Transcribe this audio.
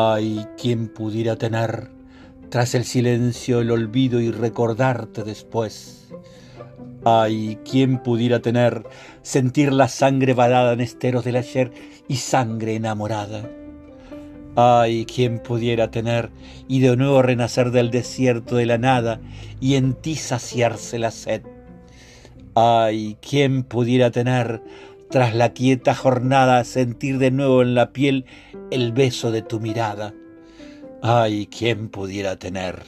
Ay, ¿quién pudiera tener tras el silencio el olvido y recordarte después? Ay, ¿quién pudiera tener sentir la sangre varada en esteros del ayer y sangre enamorada? Ay, ¿quién pudiera tener y de nuevo renacer del desierto de la nada y en ti saciarse la sed? Ay, ¿quién pudiera tener tras la quieta jornada sentir de nuevo en la piel el beso de tu mirada? Ay, ¿quién pudiera tener